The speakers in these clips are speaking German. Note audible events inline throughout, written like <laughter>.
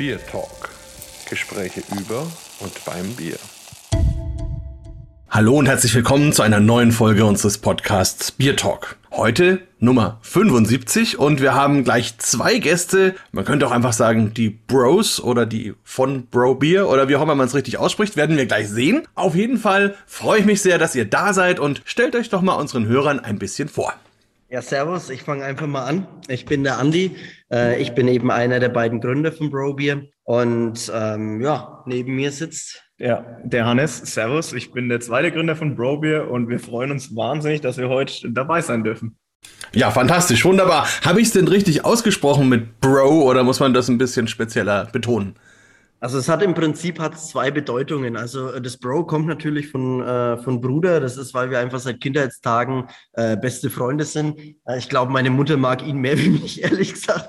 Bier Talk. Gespräche über und beim Bier. Hallo und herzlich willkommen zu einer neuen Folge unseres Podcasts Bier Talk. Heute Nummer 75 und wir haben gleich zwei Gäste. Man könnte auch einfach sagen, die Bros oder die von Bro Beer oder wie auch immer man es richtig ausspricht, werden wir gleich sehen. Auf jeden Fall freue ich mich sehr, dass ihr da seid und stellt euch doch mal unseren Hörern ein bisschen vor. Ja, servus, ich fange einfach mal an. Ich bin der Andi. Äh, ich bin eben einer der beiden Gründer von Bro Beer. Und ähm, ja, neben mir sitzt. Ja, der Hannes. Servus, ich bin der zweite Gründer von Bro Beer und wir freuen uns wahnsinnig, dass wir heute dabei sein dürfen. Ja, fantastisch, wunderbar. Habe ich es denn richtig ausgesprochen mit Bro oder muss man das ein bisschen spezieller betonen? Also es hat im Prinzip hat zwei Bedeutungen. Also äh, das Bro kommt natürlich von, äh, von Bruder. Das ist, weil wir einfach seit Kindheitstagen äh, beste Freunde sind. Äh, ich glaube, meine Mutter mag ihn mehr <laughs> wie mich, ehrlich gesagt.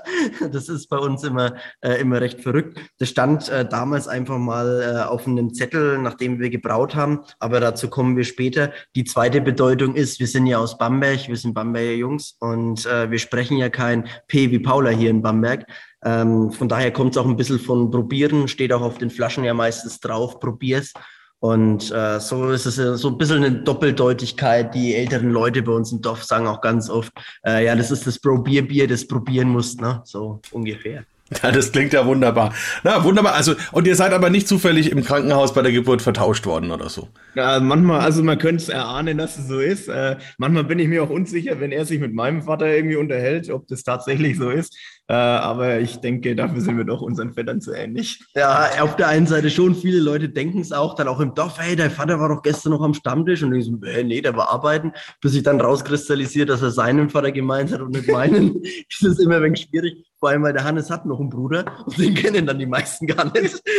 Das ist bei uns immer, äh, immer recht verrückt. Das stand äh, damals einfach mal äh, auf einem Zettel, nachdem wir gebraut haben. Aber dazu kommen wir später. Die zweite Bedeutung ist, wir sind ja aus Bamberg, wir sind Bamberger Jungs und äh, wir sprechen ja kein P wie Paula hier in Bamberg. Ähm, von daher kommt es auch ein bisschen von Probieren, steht auch auf den Flaschen ja meistens drauf, probier's. Und äh, so ist es so ein bisschen eine Doppeldeutigkeit. Die älteren Leute bei uns im Dorf sagen auch ganz oft, äh, ja, das ist das Probierbier, das probieren musst, ne? So ungefähr. <laughs> Ja, das klingt ja wunderbar. Na, wunderbar. Also, und ihr seid aber nicht zufällig im Krankenhaus bei der Geburt vertauscht worden oder so? Ja, manchmal, also man könnte es erahnen, dass es so ist. Äh, manchmal bin ich mir auch unsicher, wenn er sich mit meinem Vater irgendwie unterhält, ob das tatsächlich so ist. Äh, aber ich denke, dafür sind wir doch unseren Vätern zu ähnlich. Ja, auf der einen Seite schon, viele Leute denken es auch, dann auch im Dorf, hey, dein Vater war doch gestern noch am Stammtisch und ich so, äh, nee, der war arbeiten, bis sich dann rauskristallisiert, dass er seinen Vater gemeint hat und nicht meinen, <laughs> ist es immer ein wenig schwierig. Vor allem, weil der Hannes hat noch einen Bruder und den kennen dann die meisten gar nicht. <laughs>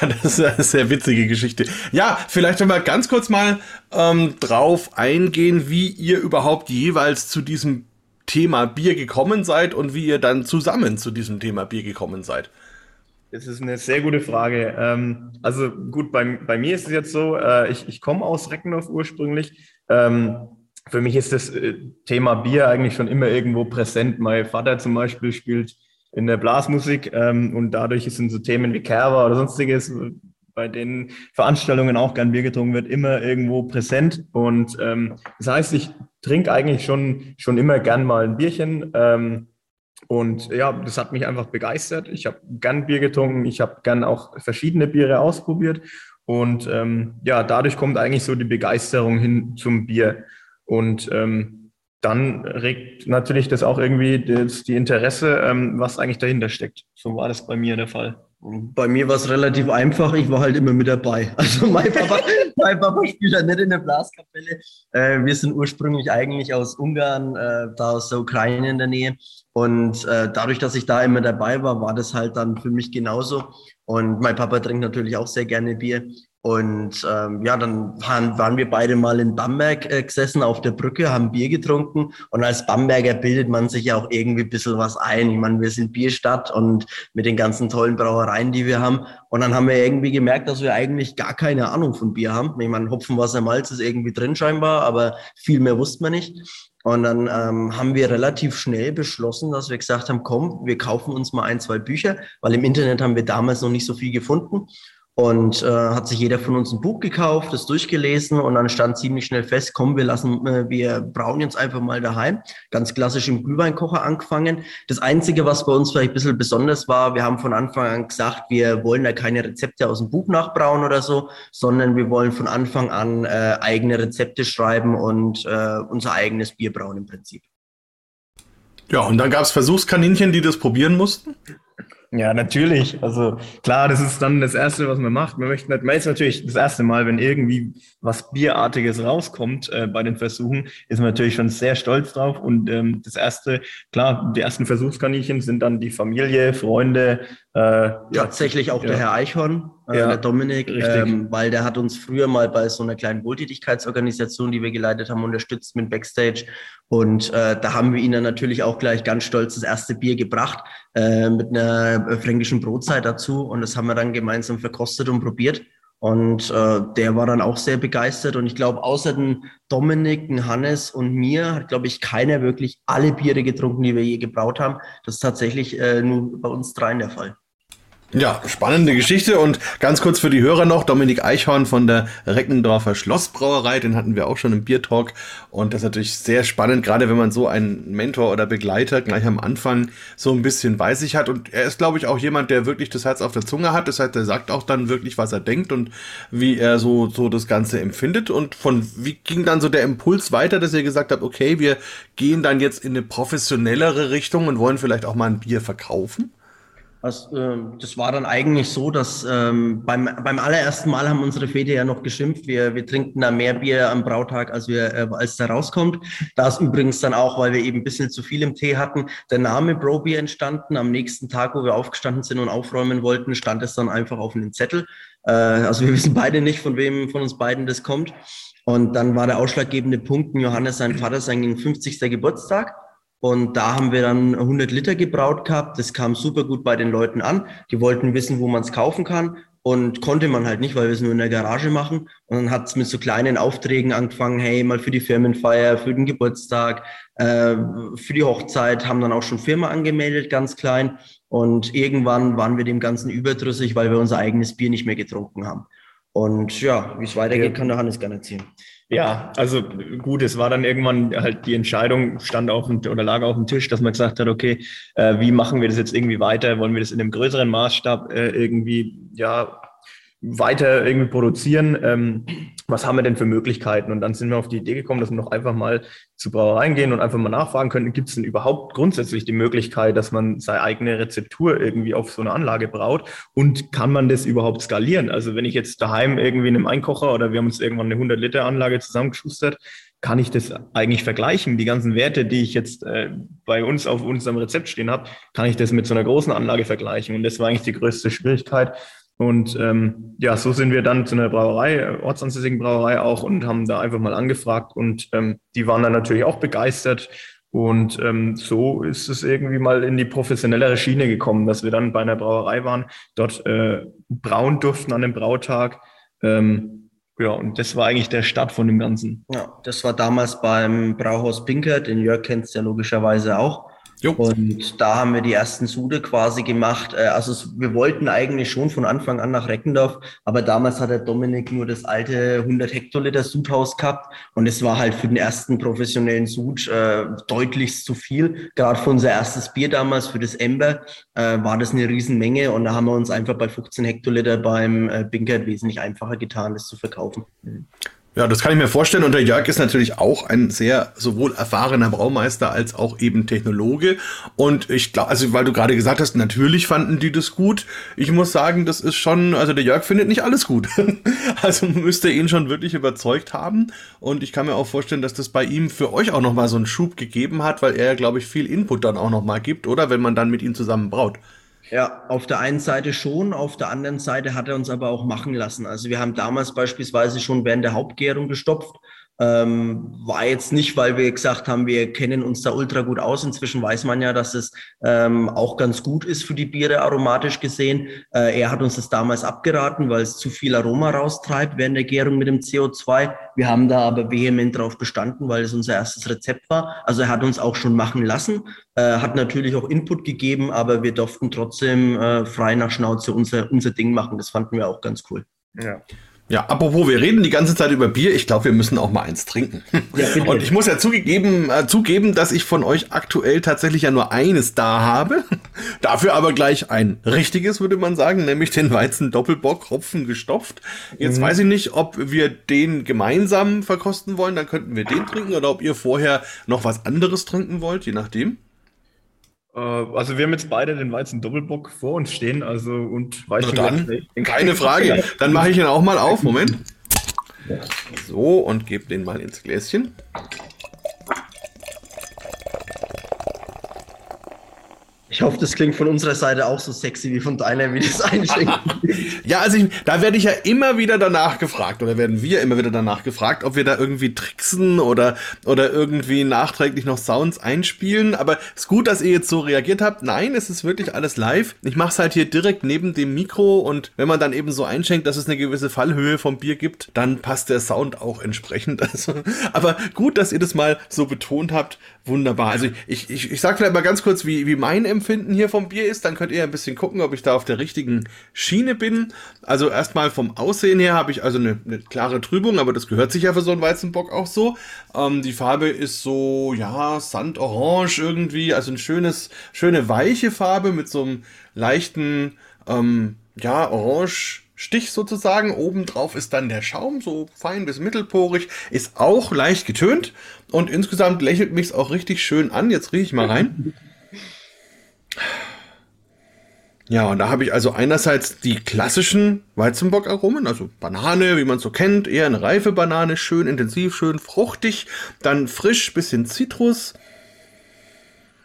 Das ist eine sehr witzige Geschichte. Ja, vielleicht wenn wir ganz kurz mal ähm, drauf eingehen, wie ihr überhaupt jeweils zu diesem Thema Bier gekommen seid und wie ihr dann zusammen zu diesem Thema Bier gekommen seid. Das ist eine sehr gute Frage. Ähm, also gut, bei, bei mir ist es jetzt so, äh, ich, ich komme aus Reckendorf ursprünglich. Ähm, für mich ist das äh, Thema Bier eigentlich schon immer irgendwo präsent. Mein Vater zum Beispiel spielt in der Blasmusik ähm, und dadurch sind so Themen wie Kerber oder sonstiges, bei den Veranstaltungen auch gern Bier getrunken wird, immer irgendwo präsent. Und ähm, das heißt, ich trinke eigentlich schon, schon immer gern mal ein Bierchen. Ähm, und ja, das hat mich einfach begeistert. Ich habe gern Bier getrunken, ich habe gern auch verschiedene Biere ausprobiert. Und ähm, ja, dadurch kommt eigentlich so die Begeisterung hin zum Bier. Und ähm, dann regt natürlich das auch irgendwie das, die Interesse, ähm, was eigentlich dahinter steckt. So war das bei mir der Fall. Bei mir war es relativ einfach, ich war halt immer mit dabei. <laughs> Also mein Papa, mein Papa spielt ja nicht in der Blaskapelle. Äh, wir sind ursprünglich eigentlich aus Ungarn, äh, da aus der Ukraine in der Nähe. Und äh, dadurch, dass ich da immer dabei war, war das halt dann für mich genauso. Und mein Papa trinkt natürlich auch sehr gerne Bier. Und ähm, ja, dann waren, waren wir beide mal in Bamberg äh, gesessen auf der Brücke, haben Bier getrunken. Und als Bamberger bildet man sich ja auch irgendwie ein bisschen was ein. Ich meine, wir sind Bierstadt und mit den ganzen tollen Brauereien, die wir haben. Und dann haben wir irgendwie gemerkt, dass wir eigentlich gar keine Ahnung von Bier haben. Ich meine, Hopfen, Wasser, Malz ist irgendwie drin scheinbar, aber viel mehr wusste man nicht. Und dann ähm, haben wir relativ schnell beschlossen, dass wir gesagt haben, komm, wir kaufen uns mal ein, zwei Bücher, weil im Internet haben wir damals noch nicht so viel gefunden. Und äh, hat sich jeder von uns ein Buch gekauft, das durchgelesen und dann stand ziemlich schnell fest, komm, wir lassen, äh, wir brauen jetzt einfach mal daheim. Ganz klassisch im Glühweinkocher angefangen. Das Einzige, was bei uns vielleicht ein bisschen besonders war, wir haben von Anfang an gesagt, wir wollen da keine Rezepte aus dem Buch nachbrauen oder so, sondern wir wollen von Anfang an äh, eigene Rezepte schreiben und äh, unser eigenes Bier brauen im Prinzip. Ja, und dann gab es Versuchskaninchen, die das probieren mussten? Ja, natürlich. Also klar, das ist dann das Erste, was man macht. Man möchte nicht, man ist natürlich das erste Mal, wenn irgendwie was Bierartiges rauskommt äh, bei den Versuchen, ist man natürlich schon sehr stolz drauf. Und ähm, das erste, klar, die ersten Versuchskaninchen sind dann die Familie, Freunde. Äh, Tatsächlich auch ja. der Herr Eichhorn, ja, der Dominik, ähm, weil der hat uns früher mal bei so einer kleinen Wohltätigkeitsorganisation, die wir geleitet haben, unterstützt mit Backstage. Und äh, da haben wir ihnen natürlich auch gleich ganz stolz das erste Bier gebracht äh, mit einer äh, fränkischen Brotzeit dazu. Und das haben wir dann gemeinsam verkostet und probiert. Und äh, der war dann auch sehr begeistert. Und ich glaube, außer den Dominik, den Hannes und mir hat, glaube ich, keiner wirklich alle Biere getrunken, die wir je gebraut haben. Das ist tatsächlich äh, nur bei uns dreien der Fall. Ja, spannende Geschichte. Und ganz kurz für die Hörer noch, Dominik Eichhorn von der Reckendorfer Schlossbrauerei, den hatten wir auch schon im Biertalk. Und das ist natürlich sehr spannend, gerade wenn man so einen Mentor oder Begleiter gleich am Anfang so ein bisschen bei sich hat. Und er ist, glaube ich, auch jemand, der wirklich das Herz auf der Zunge hat, das heißt, er sagt auch dann wirklich, was er denkt und wie er so, so das Ganze empfindet. Und von, wie ging dann so der Impuls weiter, dass ihr gesagt habt, okay, wir gehen dann jetzt in eine professionellere Richtung und wollen vielleicht auch mal ein Bier verkaufen? Also, äh, das war dann eigentlich so, dass ähm, beim, beim allerersten Mal haben unsere Väter ja noch geschimpft, wir, wir trinken da mehr Bier am Brautag, als, wir, äh, als da rauskommt. Da ist übrigens dann auch, weil wir eben ein bisschen zu viel im Tee hatten, der Name Bro Beer entstanden. Am nächsten Tag, wo wir aufgestanden sind und aufräumen wollten, stand es dann einfach auf einem Zettel. Äh, also wir <laughs> wissen beide nicht, von wem von uns beiden das kommt. Und dann war der ausschlaggebende Punkt, Johannes, sein Vater, sein 50. Geburtstag. Und da haben wir dann 100 Liter gebraut gehabt. Das kam super gut bei den Leuten an. Die wollten wissen, wo man es kaufen kann. Und konnte man halt nicht, weil wir es nur in der Garage machen. Und dann hat es mit so kleinen Aufträgen angefangen, hey, mal für die Firmenfeier, für den Geburtstag, äh, für die Hochzeit, haben dann auch schon Firma angemeldet, ganz klein. Und irgendwann waren wir dem Ganzen überdrüssig, weil wir unser eigenes Bier nicht mehr getrunken haben. Und ja, wie es weitergeht, kann der Hannes gerne erzählen. Ja, also gut, es war dann irgendwann halt die Entscheidung, stand auf dem, oder lag auf dem Tisch, dass man gesagt hat, okay, äh, wie machen wir das jetzt irgendwie weiter? Wollen wir das in einem größeren Maßstab äh, irgendwie, ja, weiter irgendwie produzieren. Ähm, was haben wir denn für Möglichkeiten? Und dann sind wir auf die Idee gekommen, dass wir noch einfach mal zu Brauereien gehen und einfach mal nachfragen können, gibt es denn überhaupt grundsätzlich die Möglichkeit, dass man seine eigene Rezeptur irgendwie auf so eine Anlage braut? Und kann man das überhaupt skalieren? Also wenn ich jetzt daheim irgendwie in einem Einkocher oder wir haben uns irgendwann eine 100 Liter Anlage zusammengeschustert, kann ich das eigentlich vergleichen? Die ganzen Werte, die ich jetzt äh, bei uns auf unserem Rezept stehen habe, kann ich das mit so einer großen Anlage vergleichen? Und das war eigentlich die größte Schwierigkeit, und ähm, ja, so sind wir dann zu einer Brauerei, äh, ortsansässigen Brauerei auch und haben da einfach mal angefragt und ähm, die waren dann natürlich auch begeistert. Und ähm, so ist es irgendwie mal in die professionellere Schiene gekommen, dass wir dann bei einer Brauerei waren, dort äh, brauen durften an dem Brautag. Ähm, ja, und das war eigentlich der Start von dem Ganzen. Ja, das war damals beim Brauhaus Pinkert, den Jörg kennt es ja logischerweise auch. Jo. Und da haben wir die ersten Sude quasi gemacht. Äh, also wir wollten eigentlich schon von Anfang an nach Reckendorf, aber damals hat der Dominik nur das alte 100 Hektoliter Sudhaus gehabt und es war halt für den ersten professionellen Sud äh, deutlich zu viel. Gerade für unser erstes Bier damals, für das Ember, äh, war das eine Riesenmenge und da haben wir uns einfach bei 15 Hektoliter beim äh, Binkert wesentlich einfacher getan, das zu verkaufen. Ja, das kann ich mir vorstellen. Und der Jörg ist natürlich auch ein sehr sowohl erfahrener Braumeister als auch eben Technologe. Und ich glaube, also weil du gerade gesagt hast, natürlich fanden die das gut. Ich muss sagen, das ist schon, also der Jörg findet nicht alles gut. <laughs> also müsste ihn schon wirklich überzeugt haben. Und ich kann mir auch vorstellen, dass das bei ihm für euch auch nochmal so einen Schub gegeben hat, weil er, glaube ich, viel Input dann auch nochmal gibt, oder? Wenn man dann mit ihm zusammen braut. Ja, auf der einen Seite schon, auf der anderen Seite hat er uns aber auch machen lassen. Also wir haben damals beispielsweise schon während der Hauptgärung gestopft ähm, war jetzt nicht, weil wir gesagt haben, wir kennen uns da ultra gut aus. Inzwischen weiß man ja, dass es ähm, auch ganz gut ist für die Biere aromatisch gesehen. Äh, er hat uns das damals abgeraten, weil es zu viel Aroma raustreibt während der Gärung mit dem CO2. Wir haben da aber vehement drauf bestanden, weil es unser erstes Rezept war. Also er hat uns auch schon machen lassen, äh, hat natürlich auch Input gegeben, aber wir durften trotzdem äh, frei nach Schnauze unser, unser Ding machen. Das fanden wir auch ganz cool. Ja. Ja, apropos, wir reden die ganze Zeit über Bier. Ich glaube, wir müssen auch mal eins trinken. Ja, und ich muss ja zugegeben, äh, zugeben, dass ich von euch aktuell tatsächlich ja nur eines da habe. <laughs> Dafür aber gleich ein richtiges, würde man sagen, nämlich den Weizen Doppelbock Hopfen gestopft. Jetzt mhm. weiß ich nicht, ob wir den gemeinsam verkosten wollen, dann könnten wir den trinken oder ob ihr vorher noch was anderes trinken wollt, je nachdem. Äh, also wir haben jetzt beide den Weizen Doppelbock vor uns stehen, also und weißt dann, keine Frage. Dann mache ich ihn auch mal auf. Moment. So und gebe den mal ins Gläschen. Ich hoffe, das klingt von unserer Seite auch so sexy wie von deiner, wie das einschenken. <laughs> ja, also ich, da werde ich ja immer wieder danach gefragt, oder werden wir immer wieder danach gefragt, ob wir da irgendwie tricksen oder, oder irgendwie nachträglich noch Sounds einspielen. Aber es ist gut, dass ihr jetzt so reagiert habt. Nein, es ist wirklich alles live. Ich mache es halt hier direkt neben dem Mikro und wenn man dann eben so einschenkt, dass es eine gewisse Fallhöhe vom Bier gibt, dann passt der Sound auch entsprechend. <laughs> Also, aber gut, dass ihr das mal so betont habt. Wunderbar. Also ich, ich, ich sage vielleicht mal ganz kurz, wie, wie mein Geschmacksempfinden hier vom Bier ist, dann könnt ihr ein bisschen gucken, ob ich da auf der richtigen Schiene bin. Also erstmal vom Aussehen her habe ich also eine, eine, klare Trübung, aber das gehört sich ja für so einen Weizenbock auch so. Ähm, die Farbe ist so, ja, Sandorange irgendwie, also ein schönes, schöne weiche Farbe mit so einem leichten, ähm, ja, Orange Stich sozusagen. Obendrauf ist dann der Schaum, so fein bis mittelporig, ist auch leicht getönt und insgesamt lächelt mich es auch richtig schön an. Jetzt rieche ich mal rein. Ja, und da habe ich also einerseits die klassischen Weizenbock-Aromen, also Banane, wie man so kennt, eher eine reife Banane, schön intensiv, schön fruchtig, dann frisch, bisschen Zitrus,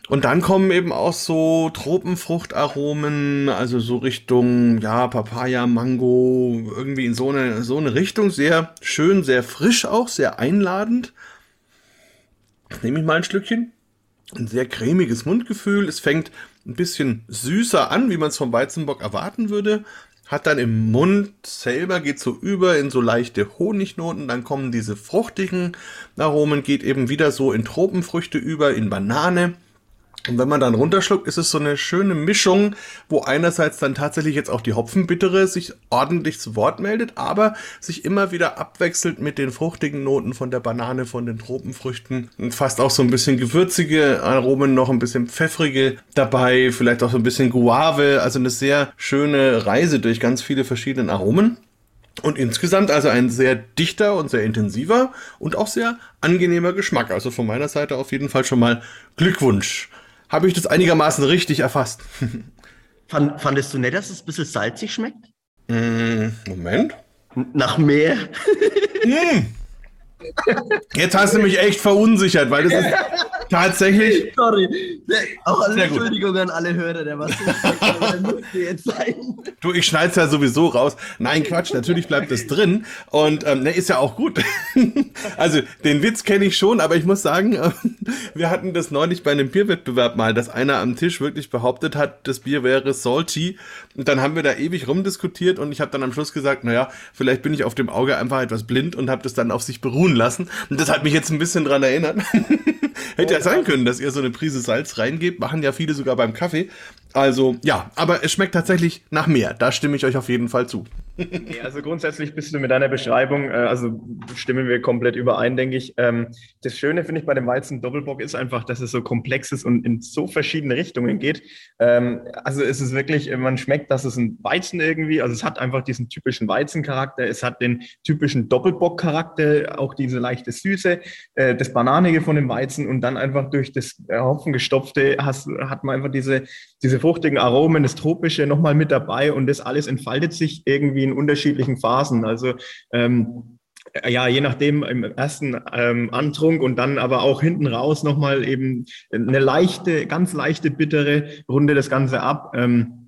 und dann kommen eben auch so Tropenfruchtaromen, also so Richtung, ja, Papaya, Mango, irgendwie in so eine, so eine Richtung. Sehr schön, sehr frisch auch, sehr einladend. Jetzt nehme ich mal ein Stückchen. Ein sehr cremiges Mundgefühl. Es fängt ein bisschen süßer an, wie man es vom Weizenbock erwarten würde. Hat dann im Mund selber, geht so über in so leichte Honignoten. Dann kommen diese fruchtigen Aromen, geht eben wieder so in Tropenfrüchte über, in Banane und wenn man dann runterschluckt, ist es so eine schöne Mischung, wo einerseits dann tatsächlich jetzt auch die Hopfenbittere sich ordentlich zu Wort meldet, aber sich immer wieder abwechselt mit den fruchtigen Noten von der Banane, von den Tropenfrüchten und fast auch so ein bisschen gewürzige Aromen, noch ein bisschen pfeffrige dabei, vielleicht auch so ein bisschen Guave, also eine sehr schöne Reise durch ganz viele verschiedene Aromen. Und insgesamt also ein sehr dichter und sehr intensiver und auch sehr angenehmer Geschmack. Also von meiner Seite auf jeden Fall schon mal Glückwunsch habe ich das einigermaßen richtig erfasst. <laughs> Fand, fandest du nicht, dass es ein bisschen salzig schmeckt? Mm, Moment. Nach Meer. mm. <laughs> Jetzt hast du mich echt verunsichert, weil das ist <laughs> tatsächlich. Sorry. Auch alle Entschuldigung an alle Hörer, der was <laughs> jetzt sein. Du, ich schneide es ja sowieso raus. Nein, Quatsch, natürlich bleibt es drin. Und ähm, ne, ist ja auch gut. <laughs> also, den Witz kenne ich schon, aber ich muss sagen, <laughs> äh, wir hatten das neulich bei einem Bierwettbewerb mal, dass einer am Tisch wirklich behauptet hat, das Bier wäre salty. Und dann haben wir da ewig rumdiskutiert und ich habe dann am Schluss gesagt, naja, vielleicht bin ich auf dem Auge einfach etwas blind und habe das dann auf sich beruhen lassen. Und das hat mich jetzt ein bisschen dran erinnert. Hätte ja sein können, dass ihr so eine Prise Salz reingebt. Machen ja viele sogar beim Kaffee. Also ja, aber es schmeckt tatsächlich nach mehr. Da stimme ich euch auf jeden Fall zu. Nee, also grundsätzlich bist du mit deiner Beschreibung, äh, also stimmen wir komplett überein, denke ich. Ähm, das Schöne finde ich bei dem Weizen Doppelbock ist einfach, dass es so komplex ist und in so verschiedene Richtungen geht. Ähm, also es ist wirklich, man schmeckt, dass es ein Weizen irgendwie, also es hat einfach diesen typischen Weizencharakter, es hat den typischen Doppelbock-Charakter, auch diese leichte Süße, äh, das Bananige von dem Weizen und dann einfach durch das Hopfengestopfte hast, hat man einfach diese, diese fruchtigen Aromen, das Tropische nochmal mit dabei und das alles entfaltet sich irgendwie in unterschiedlichen Phasen. Also ähm, ja, je nachdem im ersten ähm, Antrunk und dann aber auch hinten raus nochmal eben eine leichte, ganz leichte bittere runde das Ganze ab. Ähm,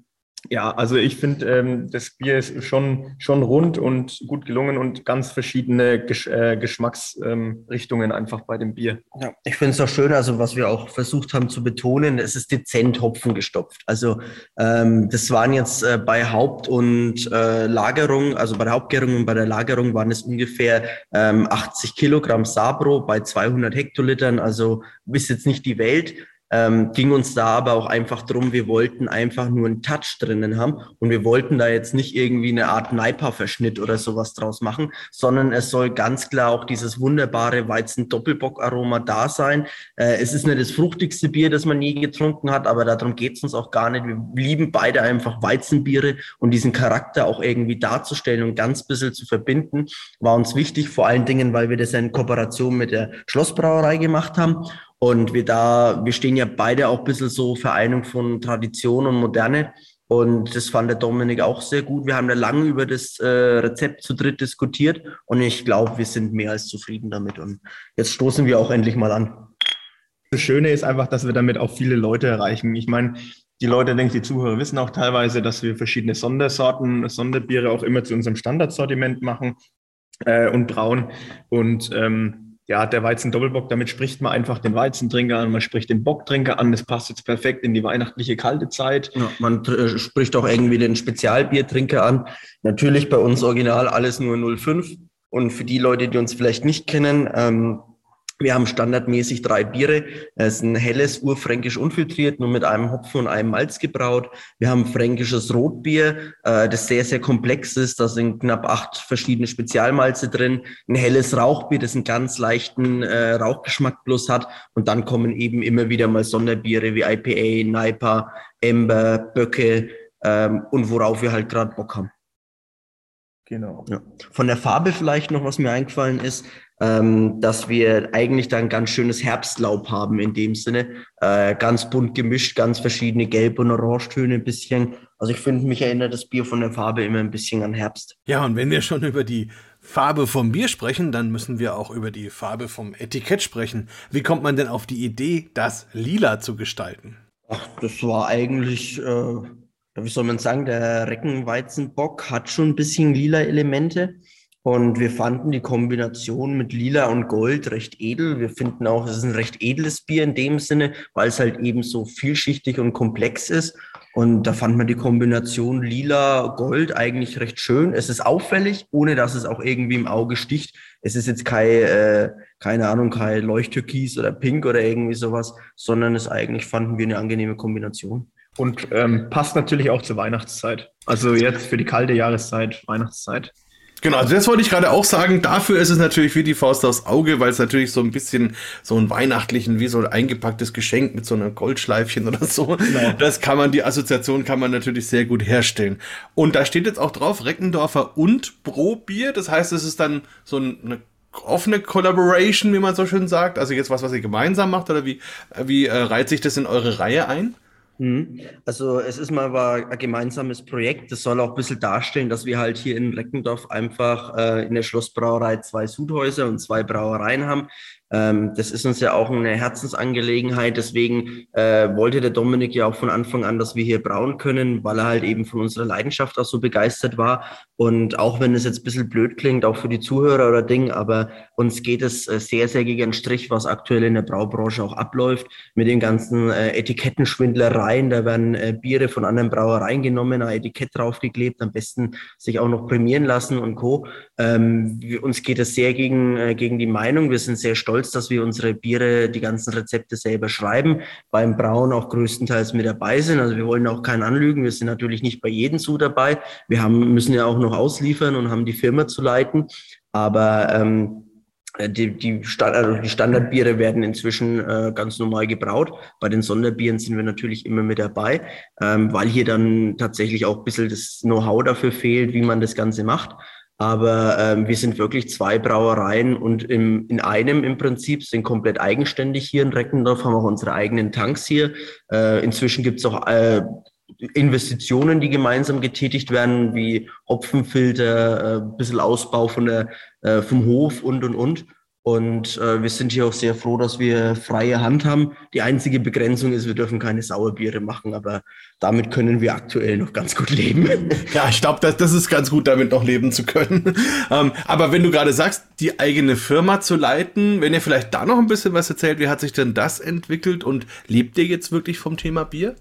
ja, also ich finde, ähm, das Bier ist schon, schon rund und gut gelungen und ganz verschiedene Gesch äh, Geschmacksrichtungen ähm, einfach bei dem Bier. Ja, ich finde es auch schön, also was wir auch versucht haben zu betonen, es ist dezent Hopfen gestopft. Also ähm, das waren jetzt äh, bei Haupt- und äh, Lagerung, also bei der Hauptgärung und bei der Lagerung waren es ungefähr ähm, 80 Kilogramm Sabro bei 200 Hektolitern, also ist jetzt nicht die Welt. Ähm, ging uns da aber auch einfach drum, wir wollten einfach nur einen Touch drinnen haben und wir wollten da jetzt nicht irgendwie eine Art Neipa-Verschnitt oder sowas draus machen, sondern es soll ganz klar auch dieses wunderbare Weizen-Doppelbock-Aroma da sein. Äh, es ist nicht das fruchtigste Bier, das man je getrunken hat, aber darum geht es uns auch gar nicht. Wir lieben beide einfach Weizenbiere und diesen Charakter auch irgendwie darzustellen und ganz bisschen zu verbinden, war uns wichtig, vor allen Dingen, weil wir das in Kooperation mit der Schlossbrauerei gemacht haben und wir da, wir stehen ja beide auch ein bisschen so Vereinigung von Tradition und Moderne. Und das fand der Dominik auch sehr gut. Wir haben da lange über das äh, Rezept zu dritt diskutiert und ich glaube, wir sind mehr als zufrieden damit. Und jetzt stoßen wir auch endlich mal an. Das Schöne ist einfach, dass wir damit auch viele Leute erreichen. Ich meine, die Leute, denke ich, die Zuhörer wissen auch teilweise, dass wir verschiedene Sondersorten, Sonderbiere auch immer zu unserem Standardsortiment machen äh, und brauen. Und ähm, ja, der Weizen-Doppelbock, damit spricht man einfach den Weizentrinker an, man spricht den Bocktrinker an. Das passt jetzt perfekt in die weihnachtliche kalte Zeit. Ja, man äh, spricht auch irgendwie den Spezialbiertrinker an. Natürlich bei uns original alles nur 05. Und für die Leute, die uns vielleicht nicht kennen, ähm, Wir haben standardmäßig drei Biere. Es ist ein helles, urfränkisch unfiltriert, nur mit einem Hopfen und einem Malz gebraut. Wir haben fränkisches Rotbier, äh, das sehr, sehr komplex ist. Da sind knapp acht verschiedene Spezialmalze drin. Ein helles Rauchbier, das einen ganz leichten äh, Rauchgeschmack bloß hat. Und dann kommen eben immer wieder mal Sonderbiere wie IPA, Naipa, Ember, Böcke ähm, und worauf wir halt gerade Bock haben. Genau. Ja. Von der Farbe vielleicht noch, was mir eingefallen ist ähm, dass wir eigentlich dann ganz schönes Herbstlaub haben in dem Sinne. Äh, ganz bunt gemischt, ganz verschiedene Gelb- und Orangetöne ein bisschen. Also ich finde, mich erinnert das Bier von der Farbe immer ein bisschen an Herbst. Ja, und wenn wir schon über die Farbe vom Bier sprechen, dann müssen wir auch über die Farbe vom Etikett sprechen. Wie kommt man denn auf die Idee, das lila zu gestalten? Ach, das war eigentlich, äh, wie soll man sagen, der Reckenweizenbock hat schon ein bisschen lila Elemente. Und wir fanden die Kombination mit Lila und Gold recht edel. Wir finden auch, es ist ein recht edles Bier in dem Sinne, weil es halt eben so vielschichtig und komplex ist. Und da fand man die Kombination Lila-Gold eigentlich recht schön. Es ist auffällig, ohne dass es auch irgendwie im Auge sticht. Es ist jetzt kein, äh, keine Ahnung, kein Leuchttürkis oder Pink oder irgendwie sowas, sondern es eigentlich fanden wir eine angenehme Kombination. Und ähm, passt natürlich auch zur Weihnachtszeit. Also jetzt für die kalte Jahreszeit, Weihnachtszeit. Genau, also das wollte ich gerade auch sagen. Dafür ist es natürlich wie die Faust aufs Auge, weil es natürlich so ein bisschen so ein weihnachtlichen, wie so ein eingepacktes Geschenk mit so einem Goldschleifchen oder so. Genau. Das kann man, die Assoziation kann man natürlich sehr gut herstellen. Und da steht jetzt auch drauf Reckendorfer und Pro-Bier. Das heißt, es ist dann so eine offene Collaboration, wie man so schön sagt. Also jetzt was, was ihr gemeinsam macht oder wie, wie äh, reiht sich das in eure Reihe ein? Mhm. Also es ist mal ein gemeinsames Projekt. Das soll auch ein bisschen darstellen, dass wir halt hier in Reckendorf einfach äh, in der Schlossbrauerei zwei Sudhäuser und zwei Brauereien haben. Ähm, das ist uns ja auch eine Herzensangelegenheit. Deswegen äh, wollte der Dominik ja auch von Anfang an, dass wir hier brauen können, weil er halt eben von unserer Leidenschaft auch so begeistert war. Und auch wenn es jetzt ein bisschen blöd klingt, auch für die Zuhörer oder Ding, aber uns geht es äh, sehr, sehr gegen den Strich, was aktuell in der Braubranche auch abläuft, mit den ganzen äh, Etikettenschwindlereien. Da werden äh, Biere von anderen Brauereien genommen, ein Etikett draufgeklebt, am besten sich auch noch prämieren lassen und Co. Ähm, uns geht es sehr gegen, äh, gegen die Meinung. Wir sind sehr stolz stolz, dass wir unsere Biere, die ganzen Rezepte selber schreiben, beim Brauen auch größtenteils mit dabei sind. Also wir wollen auch keinen anlügen. Wir sind natürlich nicht bei jedem Sud dabei. Wir haben, müssen ja auch noch ausliefern und haben die Firma zu leiten. Aber ähm, die, die, Stand, also die Standardbiere werden inzwischen äh, ganz normal gebraut. Bei den Sonderbieren sind wir natürlich immer mit dabei, ähm, weil hier dann tatsächlich auch ein bisschen das Know-how dafür fehlt, wie man das Ganze macht. Aber ähm, wir sind wirklich zwei Brauereien und im, in einem im Prinzip sind komplett eigenständig hier in Reckendorf, haben auch unsere eigenen Tanks hier. Äh, inzwischen gibt es auch äh, Investitionen, die gemeinsam getätigt werden, wie Hopfenfilter, äh, bisschen Ausbau von der, äh, vom Hof und und und. Und äh, wir sind hier auch sehr froh, dass wir freie Hand haben. Die einzige Begrenzung ist, wir dürfen keine Sauerbiere machen, aber damit können wir aktuell noch ganz gut leben. <laughs> Ja, ich glaube, das, das ist ganz gut, damit noch leben zu können. <laughs> ähm, aber wenn du gerade sagst, die eigene Firma zu leiten, wenn ihr vielleicht da noch ein bisschen was erzählt, wie hat sich denn das entwickelt und lebt ihr jetzt wirklich vom Thema Bier?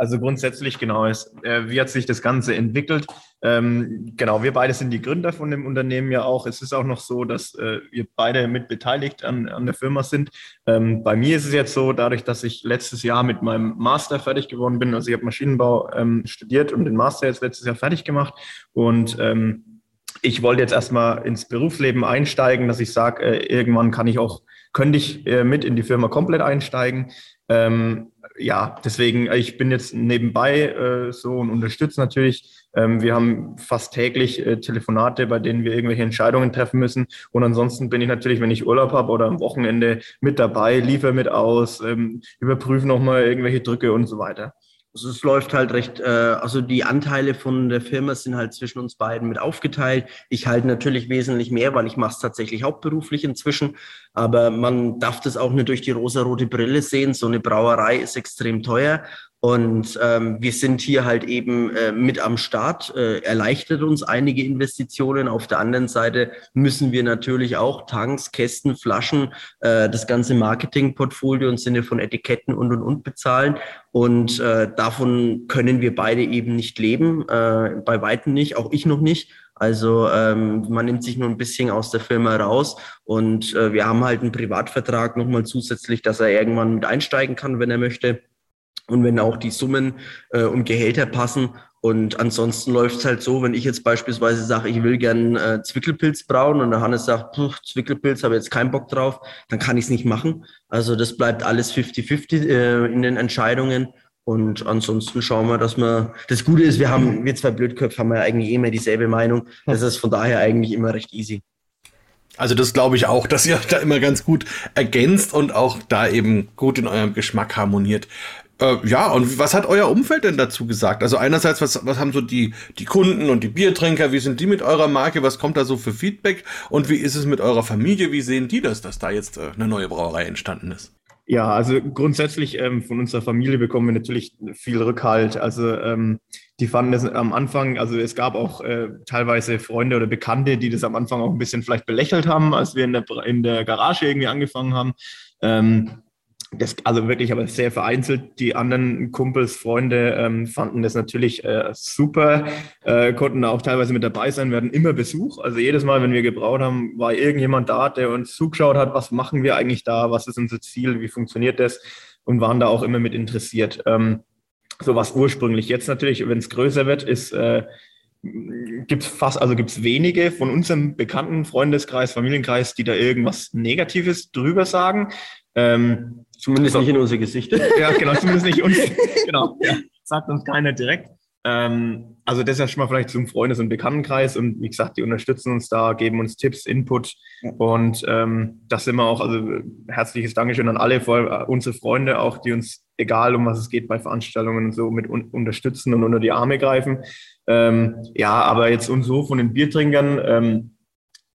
Also grundsätzlich genau, es, äh, wie hat sich das Ganze entwickelt? Ähm, genau, wir beide sind die Gründer von dem Unternehmen ja auch. Es ist auch noch so, dass äh, wir beide mit beteiligt an, an der Firma sind. Ähm, bei mir ist es jetzt so, dadurch, dass ich letztes Jahr mit meinem Master fertig geworden bin, also ich habe Maschinenbau ähm, studiert und den Master jetzt letztes Jahr fertig gemacht und ähm, ich wollte jetzt erstmal ins Berufsleben einsteigen, dass ich sage, äh, irgendwann kann ich auch, könnte ich äh, mit in die Firma komplett einsteigen. Ähm, ja, deswegen, ich bin jetzt nebenbei äh, so und unterstütze natürlich. Ähm, wir haben fast täglich äh, Telefonate, bei denen wir irgendwelche Entscheidungen treffen müssen. Und ansonsten bin ich natürlich, wenn ich Urlaub habe oder am Wochenende mit dabei, liefere mit aus, ähm, überprüfe nochmal irgendwelche Drücke und so weiter. Also es läuft halt recht, äh, also die Anteile von der Firma sind halt zwischen uns beiden mit aufgeteilt. Ich halte natürlich wesentlich mehr, weil ich mache es tatsächlich hauptberuflich inzwischen. Aber man darf das auch nicht durch die rosa-rote Brille sehen. So eine Brauerei ist extrem teuer. Und ähm, wir sind hier halt eben äh, mit am Start, äh, erleichtert uns einige Investitionen. Auf der anderen Seite müssen wir natürlich auch Tanks, Kästen, Flaschen, äh, das ganze Marketingportfolio im Sinne von Etiketten und und und bezahlen. Und äh, davon können wir beide eben nicht leben, äh, bei weitem nicht, auch ich noch nicht. Also ähm, man nimmt sich nur ein bisschen aus der Firma raus und äh, wir haben halt einen Privatvertrag nochmal zusätzlich, dass er irgendwann mit einsteigen kann, wenn er möchte. Und wenn auch die Summen äh, und Gehälter passen. Und ansonsten läuft es halt so, wenn ich jetzt beispielsweise sage, ich will gern äh, Zwickelpilz brauen und der Hannes sagt, Zwickelpilz, habe jetzt keinen Bock drauf, dann kann ich es nicht machen. Also das bleibt alles 50-50 äh, in den Entscheidungen. Und ansonsten schauen wir, dass wir, das Gute ist, wir haben, wir zwei Blödköpfe haben ja eigentlich immer dieselbe Meinung. Das ist von daher eigentlich immer recht easy. Also das glaube ich auch, dass ihr <laughs> da immer ganz gut ergänzt und auch da eben gut in eurem Geschmack harmoniert. Äh, ja, und was hat euer Umfeld denn dazu gesagt? Also einerseits, was, was haben so die, die Kunden und die Biertrinker, wie sind die mit eurer Marke? Was kommt da so für Feedback? Und wie ist es mit eurer Familie? Wie sehen die das, dass da jetzt äh, eine neue Brauerei entstanden ist? Ja, also grundsätzlich ähm, von unserer Familie bekommen wir natürlich viel Rückhalt. Also ähm, die fanden es am Anfang, also es gab auch äh, teilweise Freunde oder Bekannte, die das am Anfang auch ein bisschen vielleicht belächelt haben, als wir in der, in der Garage irgendwie angefangen haben. Ähm, das, also wirklich, aber sehr vereinzelt. Die anderen Kumpels, Freunde ähm, fanden das natürlich äh, super, äh, konnten auch teilweise mit dabei sein, werden immer Besuch. Also jedes Mal, wenn wir gebraut haben, war irgendjemand da, der uns zugeschaut hat, was machen wir eigentlich da, was ist unser Ziel, wie funktioniert das und waren da auch immer mit interessiert. Ähm, so was ursprünglich. Jetzt natürlich, wenn es größer wird, ist äh, gibt es fast, also gibt es wenige von unserem bekannten Freundeskreis, Familienkreis, die da irgendwas Negatives drüber sagen. Ähm, zumindest so, nicht in unser Gesicht. Ja, genau, zumindest nicht uns. <laughs> genau, ja, sagt uns keiner direkt. Ähm, also das ist ja schon mal vielleicht zum Freundes- und Bekanntenkreis und wie gesagt, die unterstützen uns da, geben uns Tipps, Input und ähm, das sind wir auch, also herzliches Dankeschön an alle, vor allem unsere Freunde auch, die uns, egal um was es geht, bei Veranstaltungen und so mit un unterstützen und unter die Arme greifen. Ähm, ja, aber jetzt und so von den Biertrinkern, ähm,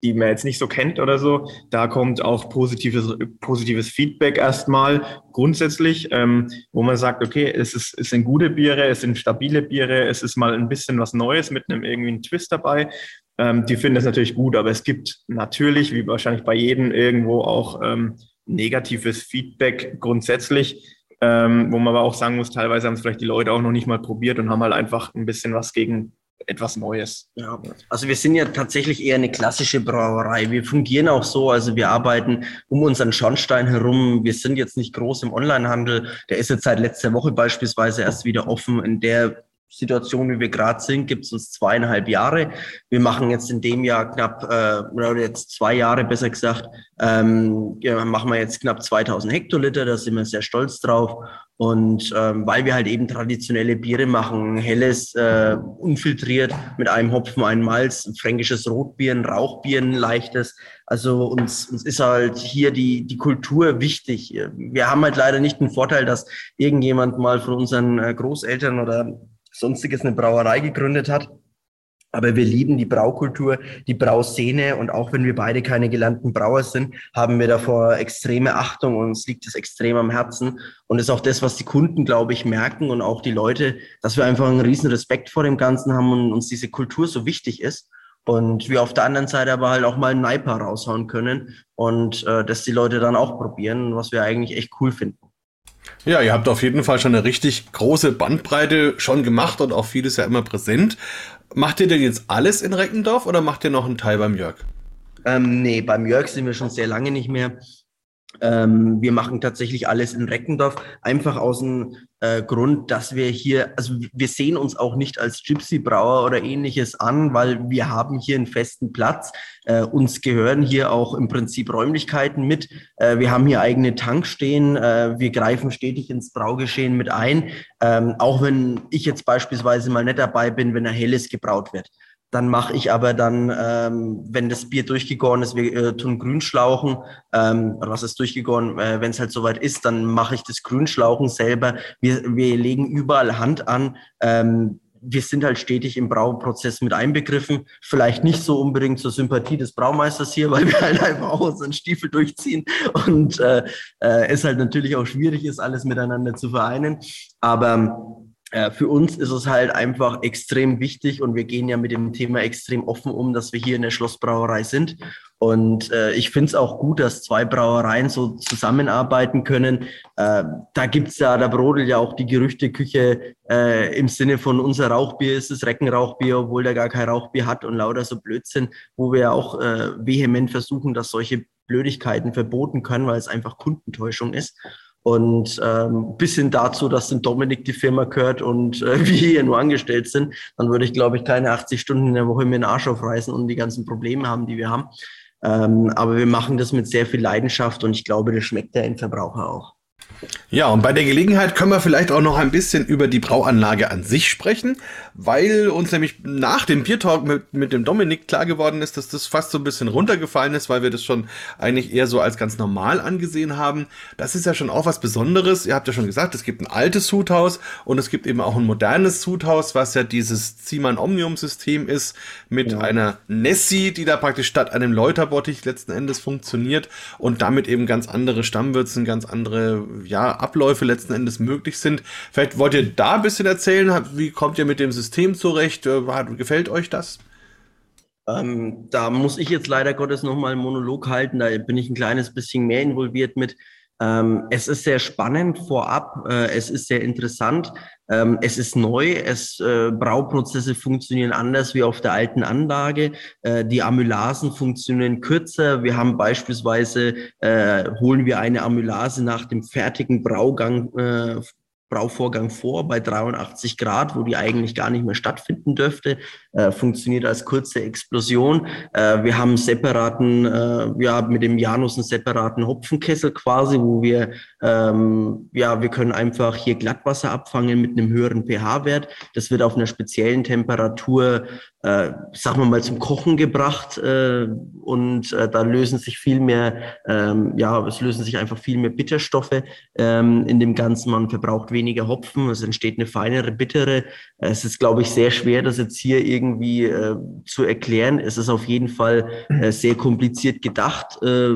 die man jetzt nicht so kennt oder so, da kommt auch positives, positives Feedback erstmal grundsätzlich, ähm, wo man sagt, okay, es, ist, es sind gute Biere, es sind stabile Biere, es ist mal ein bisschen was Neues mit einem irgendwie einen Twist dabei. Ähm, die finden das natürlich gut, aber es gibt natürlich, wie wahrscheinlich bei jedem, irgendwo auch ähm, negatives Feedback grundsätzlich. Ähm, wo man aber auch sagen muss, teilweise haben es vielleicht die Leute auch noch nicht mal probiert und haben halt einfach ein bisschen was gegen etwas Neues. Ja, also wir sind ja tatsächlich eher eine klassische Brauerei. Wir fungieren auch so, also wir arbeiten um unseren Schornstein herum. Wir sind jetzt nicht groß im Onlinehandel. Der ist jetzt seit letzter Woche beispielsweise erst wieder offen. In der Situation, wie wir gerade sind, gibt es uns zweieinhalb Jahre. Wir machen jetzt in dem Jahr knapp, äh, oder jetzt zwei Jahre besser gesagt, ähm, ja, machen wir jetzt knapp 2000 Hektoliter. Da sind wir sehr stolz drauf. Und ähm, weil wir halt eben traditionelle Biere machen, helles, äh, unfiltriert mit einem Hopfen, einem Malz, ein fränkisches Rotbier, ein Rauchbier, ein leichtes. Also uns, uns ist halt hier die, die Kultur wichtig. Wir haben halt leider nicht den Vorteil, dass irgendjemand mal von unseren äh, Großeltern oder sonstiges eine Brauerei gegründet hat. Aber wir lieben die Braukultur, die Brauszene und auch wenn wir beide keine gelernten Brauer sind, haben wir davor extreme Achtung und uns liegt das extrem am Herzen. Und ist auch das, was die Kunden, glaube ich, merken und auch die Leute, dass wir einfach einen riesen Respekt vor dem Ganzen haben und uns diese Kultur so wichtig ist. Und wir auf der anderen Seite aber halt auch mal einen Naipa raushauen können und äh, dass die Leute dann auch probieren, was wir eigentlich echt cool finden. Ja, ihr habt auf jeden Fall schon eine richtig große Bandbreite schon gemacht und auch vieles ja immer präsent. Macht ihr denn jetzt alles in Reckendorf oder macht ihr noch einen Teil beim Jörg? Ähm, nee, beim Jörg sind wir schon sehr lange nicht mehr. Ähm, wir machen tatsächlich alles in Reckendorf, einfach aus dem äh, Grund, dass wir hier, also wir sehen uns auch nicht als Gypsy-Brauer oder ähnliches an, weil wir haben hier einen festen Platz. Äh, uns gehören hier auch im Prinzip Räumlichkeiten mit. Äh, wir haben hier eigene Tanks. Äh, wir greifen stetig ins Braugeschehen mit ein, ähm, auch wenn ich jetzt beispielsweise mal nicht dabei bin, wenn ein Helles gebraut wird. Dann mache ich aber dann, ähm, wenn das Bier durchgegoren ist, wir äh, tun Grünschlauchen, ähm, was ist durchgegoren, äh, wenn es halt soweit ist, dann mache ich das Grünschlauchen selber. Wir, wir legen überall Hand an. Ähm, wir sind halt stetig im Brauprozess mit einbegriffen. Vielleicht nicht so unbedingt zur Sympathie des Braumeisters hier, <laughs> weil wir halt einfach auch unseren Stiefel durchziehen und äh, äh, es halt natürlich auch schwierig ist, alles miteinander zu vereinen. Aber für uns ist es halt einfach extrem wichtig und wir gehen ja mit dem Thema extrem offen um, dass wir hier in der Schlossbrauerei sind. Und äh, ich finde es auch gut, dass zwei Brauereien so zusammenarbeiten können. Äh, da gibt's ja, da brodelt ja auch die Gerüchteküche äh, im Sinne von unser Rauchbier ist es Reckenrauchbier, obwohl der gar kein Rauchbier hat und lauter so Blödsinn, wo wir ja auch äh, vehement versuchen, dass solche Blödigkeiten verboten können, weil es einfach Kundentäuschung ist. Und ähm, bis hin dazu, dass dem Dominik die Firma gehört und äh, <laughs> wir hier nur angestellt sind, dann würde ich, glaube ich, keine 80 Stunden in der Woche mir den Arsch aufreißen und die ganzen Probleme haben, die wir haben. Ähm, aber wir machen das mit sehr viel Leidenschaft und ich glaube, das schmeckt der Endverbraucher auch. Ja, und bei der Gelegenheit können wir vielleicht auch noch ein bisschen über die Brauanlage an sich sprechen, weil uns nämlich nach dem Biertalk mit, mit dem Dominik klar geworden ist, dass das fast so ein bisschen runtergefallen ist, weil wir das schon eigentlich eher so als ganz normal angesehen haben. Das ist ja schon auch was Besonderes. Ihr habt ja schon gesagt, es gibt ein altes Sudhaus und es gibt eben auch ein modernes Sudhaus, was ja dieses Ziemann Omnium System ist, mit ja. einer Nessie, die da praktisch statt einem Läuterbottich letzten Endes funktioniert und damit eben ganz andere Stammwürzen, ganz andere ja, Abläufe letzten Endes möglich sind. Vielleicht wollt ihr da ein bisschen erzählen, wie kommt ihr mit dem System zurecht? Äh, gefällt euch das? Ähm, da muss ich jetzt leider Gottes nochmal einen Monolog halten, da bin ich ein kleines bisschen mehr involviert mit. Ähm, es ist sehr spannend vorab, äh, es ist sehr interessant, ähm, es ist neu, es äh, Brauprozesse funktionieren anders wie auf der alten Anlage. Äh, die Amylasen funktionieren kürzer. Wir haben beispielsweise äh, holen wir eine Amylase nach dem fertigen Braugang äh, Brauvorgang vor bei 83 Grad, wo die eigentlich gar nicht mehr stattfinden dürfte. Äh, funktioniert als kurze Explosion. Äh, wir haben separaten, äh, ja, mit dem Janus einen separaten Hopfenkessel quasi, wo wir, ähm, ja, wir können einfach hier Glattwasser abfangen mit einem höheren pH-Wert. Das wird auf einer speziellen Temperatur äh, sagen wir mal, zum Kochen gebracht äh, und äh, da lösen sich viel mehr, ähm, ja, es lösen sich einfach viel mehr Bitterstoffe ähm, in dem Ganzen. Man verbraucht weniger Hopfen, es entsteht eine feinere, bittere. Es ist, glaube ich, sehr schwer, das jetzt hier irgendwie äh, zu erklären. Es ist auf jeden Fall äh, sehr kompliziert gedacht äh,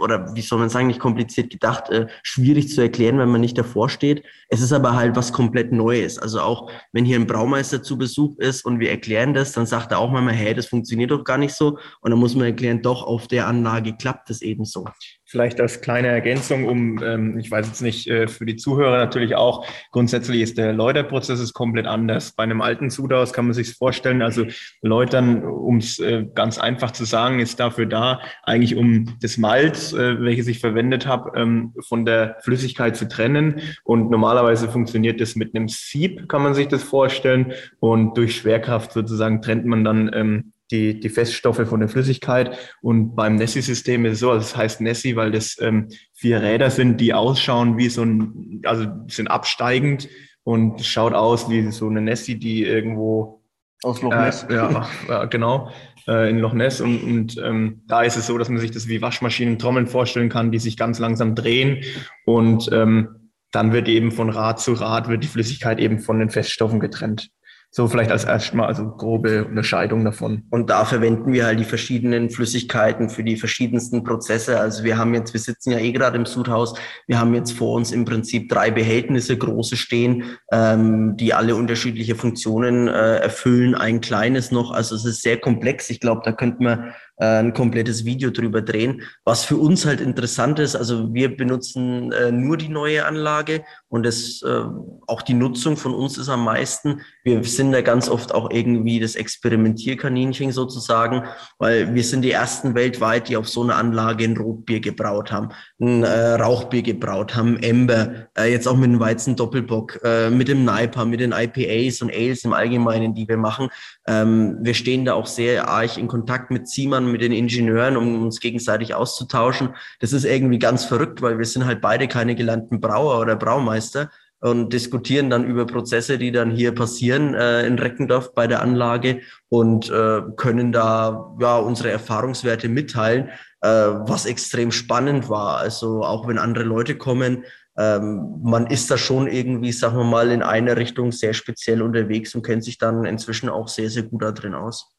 oder wie soll man sagen, nicht kompliziert gedacht, äh, schwierig zu erklären, wenn man nicht davor steht. Es ist aber halt was komplett Neues. Also auch wenn hier ein Braumeister zu Besuch ist und wir erklären das, dann sagt er auch manchmal, hey, das funktioniert doch gar nicht so. Und dann muss man erklären, doch, auf der Anlage klappt es eben so. Vielleicht als kleine Ergänzung, um, ähm, ich weiß jetzt nicht, äh, für die Zuhörer natürlich auch, grundsätzlich ist der Läuterprozess komplett anders. Bei einem alten Sudhaus kann man sich vorstellen, also Läutern, um es äh, ganz einfach zu sagen, ist dafür da, eigentlich um das Malz, äh, welches ich verwendet habe, ähm, von der Flüssigkeit zu trennen. Und normalerweise funktioniert das mit einem Sieb, kann man sich das vorstellen. Und durch Schwerkraft sozusagen trennt man dann ähm, die, die Feststoffe von der Flüssigkeit. Und beim Nessie-System ist es so, also es heißt Nessie, weil das ähm, vier Räder sind, die ausschauen wie so ein, also sind absteigend und schaut aus wie so eine Nessie, die irgendwo aus Loch Ness. Äh, ja, ja, genau, äh, in Loch Ness. Und, und ähm, da ist es so, dass man sich das wie Waschmaschinen, Trommeln vorstellen kann, die sich ganz langsam drehen. Und ähm, dann wird eben von Rad zu Rad wird die Flüssigkeit eben von den Feststoffen getrennt. So vielleicht als erstmal, also grobe Unterscheidung davon. Und da verwenden wir halt die verschiedenen Flüssigkeiten für die verschiedensten Prozesse. Also wir haben jetzt, wir sitzen ja eh gerade im Sudhaus, wir haben jetzt vor uns im Prinzip drei Behältnisse, große stehen, ähm, die alle unterschiedliche Funktionen äh, erfüllen. Ein kleines noch, also es ist sehr komplex. Ich glaube, da könnte man ein komplettes Video drüber drehen. Was für uns halt interessant ist, also wir benutzen äh, nur die neue Anlage und es, äh, auch die Nutzung von uns ist am meisten. Wir sind da ganz oft auch irgendwie das Experimentierkaninchen sozusagen, weil wir sind die ersten weltweit, die auf so eine Anlage ein Rotbier gebraut haben, ein äh, Rauchbier gebraut haben, Ember, äh, jetzt auch mit dem Weizen Doppelbock, äh, mit dem Naipa, mit den IPAs und Ales im Allgemeinen, die wir machen. Ähm, wir stehen da auch sehr arg in Kontakt mit Ziemern, mit den Ingenieuren, um uns gegenseitig auszutauschen. Das ist irgendwie ganz verrückt, weil wir sind halt beide keine gelernten Brauer oder Braumeister und diskutieren dann über Prozesse, die dann hier passieren äh, in Reckendorf bei der Anlage und äh, können da ja unsere Erfahrungswerte mitteilen, äh, was extrem spannend war. Also auch wenn andere Leute kommen, ähm, man ist da schon irgendwie, sagen wir mal, in einer Richtung sehr speziell unterwegs und kennt sich dann inzwischen auch sehr, sehr gut da drin aus.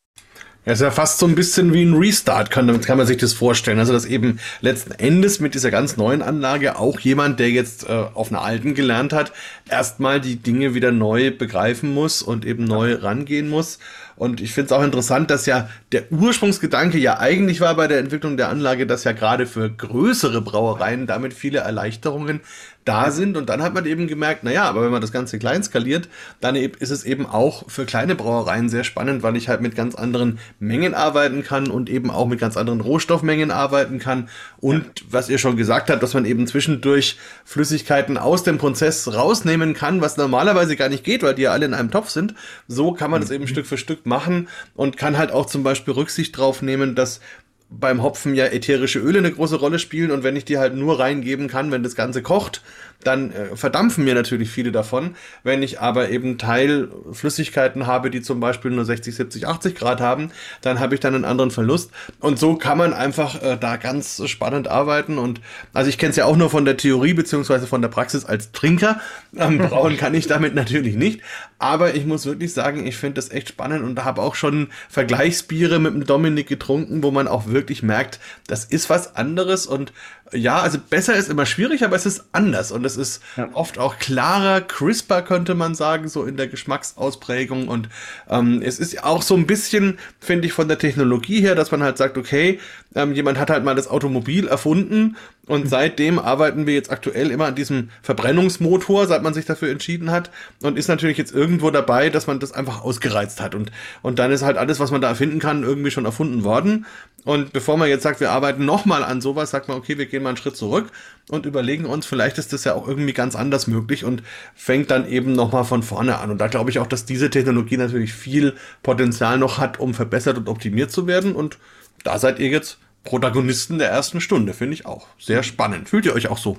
Ja, ist ja fast so ein bisschen wie ein Restart, kann, kann man sich das vorstellen. Also, dass eben letzten Endes mit dieser ganz neuen Anlage auch jemand, der jetzt äh, auf einer alten gelernt hat, erstmal die Dinge wieder neu begreifen muss und eben neu rangehen muss. Und ich finde es auch interessant, dass ja der Ursprungsgedanke ja eigentlich war bei der Entwicklung der Anlage, dass ja gerade für größere Brauereien damit viele Erleichterungen da sind. Und dann hat man eben gemerkt, naja, aber wenn man das Ganze klein skaliert, dann ist es eben auch für kleine Brauereien sehr spannend, weil ich halt mit ganz anderen Mengen arbeiten kann und eben auch mit ganz anderen Rohstoffmengen arbeiten kann. Und ja. was ihr schon gesagt habt, dass man eben zwischendurch Flüssigkeiten aus dem Prozess rausnehmen kann, was normalerweise gar nicht geht, weil die ja alle in einem Topf sind. So kann man das eben mhm. Stück für Stück machen und kann halt auch zum Beispiel Rücksicht drauf nehmen, dass beim Hopfen ja ätherische Öle eine große Rolle spielen und wenn ich die halt nur reingeben kann, wenn das Ganze kocht, dann äh, verdampfen mir natürlich viele davon. Wenn ich aber eben Teilflüssigkeiten habe, die zum Beispiel nur 60, 70, 80 Grad haben, dann habe ich dann einen anderen Verlust. Und so kann man einfach äh, da ganz spannend arbeiten. Und also ich kenne es ja auch nur von der Theorie beziehungsweise von der Praxis als Trinker. Ähm, <laughs> brauen kann ich damit natürlich nicht. Aber ich muss wirklich sagen, ich finde das echt spannend und habe auch schon Vergleichsbiere mit dem Dominik getrunken, wo man auch wirklich merkt, das ist was anderes und ja, also besser ist immer schwierig, aber es ist anders und es ist ja. oft auch klarer, crisper könnte man sagen, so in der Geschmacksausprägung und ähm, es ist auch so ein bisschen, finde ich, von der Technologie her, dass man halt sagt, okay, ähm, jemand hat halt mal das Automobil erfunden und seitdem arbeiten wir jetzt aktuell immer an diesem Verbrennungsmotor, seit man sich dafür entschieden hat und ist natürlich jetzt irgendwo dabei, dass man das einfach ausgereizt hat und, und dann ist halt alles, was man da erfinden kann, irgendwie schon erfunden worden und bevor man jetzt sagt, wir arbeiten nochmal an sowas, sagt man, okay, wir gehen mal einen Schritt zurück und überlegen uns, vielleicht ist das ja auch irgendwie ganz anders möglich und fängt dann eben nochmal von vorne an. Und da glaube ich auch, dass diese Technologie natürlich viel Potenzial noch hat, um verbessert und optimiert zu werden. Und da seid ihr jetzt Protagonisten der ersten Stunde, finde ich auch. Sehr spannend. Fühlt ihr euch auch so?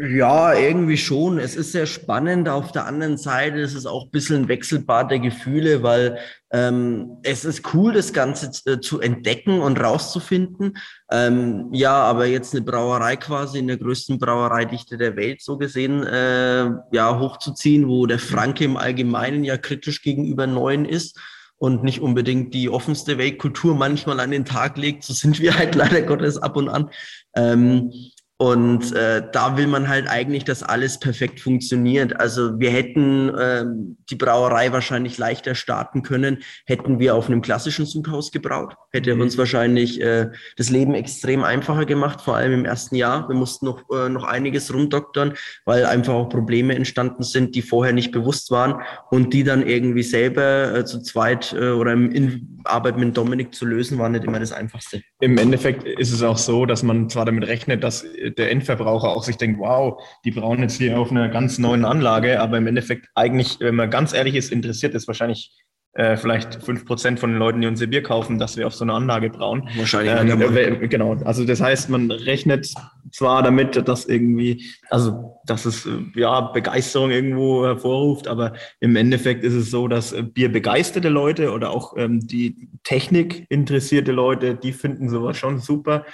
Ja, irgendwie schon. Es ist sehr spannend. Auf der anderen Seite ist es auch ein bisschen ein Wechselbad der Gefühle, weil ähm, es ist cool, das Ganze äh, zu entdecken und rauszufinden. Ähm, ja, aber jetzt eine Brauerei quasi in der größten Brauereidichte der Welt so gesehen äh, ja hochzuziehen, wo der Franke im Allgemeinen ja kritisch gegenüber Neuen ist und nicht unbedingt die offenste Weltkultur manchmal an den Tag legt. So sind wir halt leider Gottes ab und an. Ähm, und äh, da will man halt eigentlich, dass alles perfekt funktioniert. Also wir hätten ähm, die Brauerei wahrscheinlich leichter starten können, hätten wir auf einem klassischen Sudhaus gebraut. Hätte mhm. uns wahrscheinlich äh, das Leben extrem einfacher gemacht, vor allem im ersten Jahr. Wir mussten noch, äh, noch einiges rumdoktern, weil einfach auch Probleme entstanden sind, die vorher nicht bewusst waren und die dann irgendwie selber äh, zu zweit äh, oder in Arbeit mit Dominik zu lösen, war nicht immer das Einfachste. Im Endeffekt ist es auch so, dass man zwar damit rechnet, dass der Endverbraucher auch sich denkt, wow, die brauen jetzt hier auf einer ganz neuen Anlage, aber im Endeffekt eigentlich, wenn man ganz ehrlich ist, interessiert ist wahrscheinlich äh, vielleicht fünf Prozent von den Leuten, die unser Bier kaufen, dass wir auf so einer Anlage brauen. Wahrscheinlich. Ähm, äh, genau. Also das heißt, man rechnet zwar damit, dass irgendwie, also dass es äh, ja Begeisterung irgendwo hervorruft, aber im Endeffekt ist es so, dass äh, Bier begeisterte Leute oder auch ähm, die Technik interessierte Leute, die finden sowas schon super.